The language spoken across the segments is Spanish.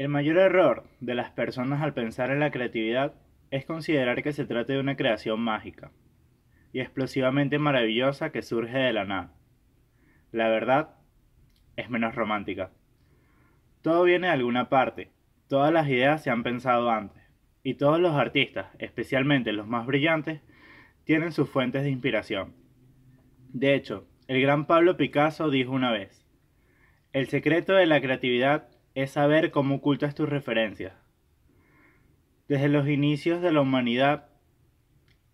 El mayor error de las personas al pensar en la creatividad es considerar que se trata de una creación mágica y explosivamente maravillosa que surge de la nada. La verdad es menos romántica. Todo viene de alguna parte, todas las ideas se han pensado antes, y todos los artistas, especialmente los más brillantes, tienen sus fuentes de inspiración. De hecho, el gran Pablo Picasso dijo una vez, el secreto de la creatividad es saber cómo ocultas tus referencias. Desde los inicios de la humanidad,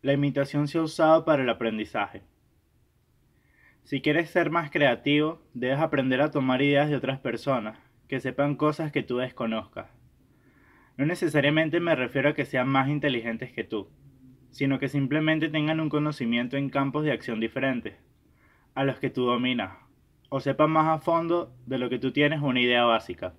la imitación se ha usado para el aprendizaje. Si quieres ser más creativo, debes aprender a tomar ideas de otras personas, que sepan cosas que tú desconozcas. No necesariamente me refiero a que sean más inteligentes que tú, sino que simplemente tengan un conocimiento en campos de acción diferentes, a los que tú dominas, o sepan más a fondo de lo que tú tienes una idea básica.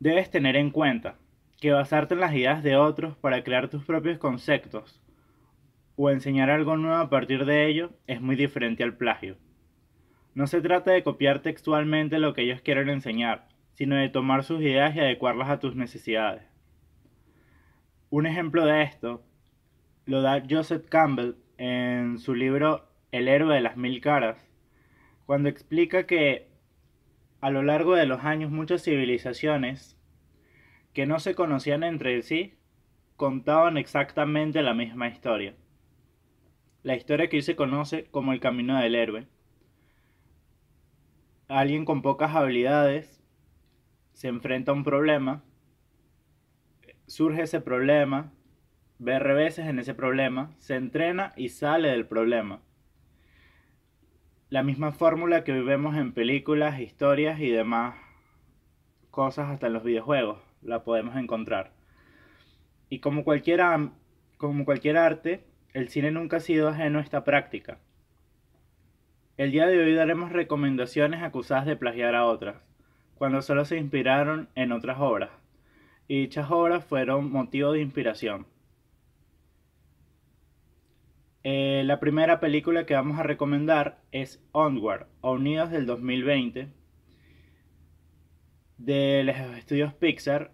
Debes tener en cuenta que basarte en las ideas de otros para crear tus propios conceptos o enseñar algo nuevo a partir de ello es muy diferente al plagio. No se trata de copiar textualmente lo que ellos quieren enseñar, sino de tomar sus ideas y adecuarlas a tus necesidades. Un ejemplo de esto lo da Joseph Campbell en su libro El héroe de las mil caras, cuando explica que a lo largo de los años muchas civilizaciones que no se conocían entre sí contaban exactamente la misma historia. La historia que hoy se conoce como el camino del héroe. Alguien con pocas habilidades se enfrenta a un problema, surge ese problema, ve reveses en ese problema, se entrena y sale del problema. La misma fórmula que vemos en películas, historias y demás cosas hasta en los videojuegos, la podemos encontrar. Y como cualquier, como cualquier arte, el cine nunca ha sido ajeno a esta práctica. El día de hoy daremos recomendaciones acusadas de plagiar a otras, cuando solo se inspiraron en otras obras, y dichas obras fueron motivo de inspiración. Eh, la primera película que vamos a recomendar es Onward, Unidos del 2020, de los estudios Pixar,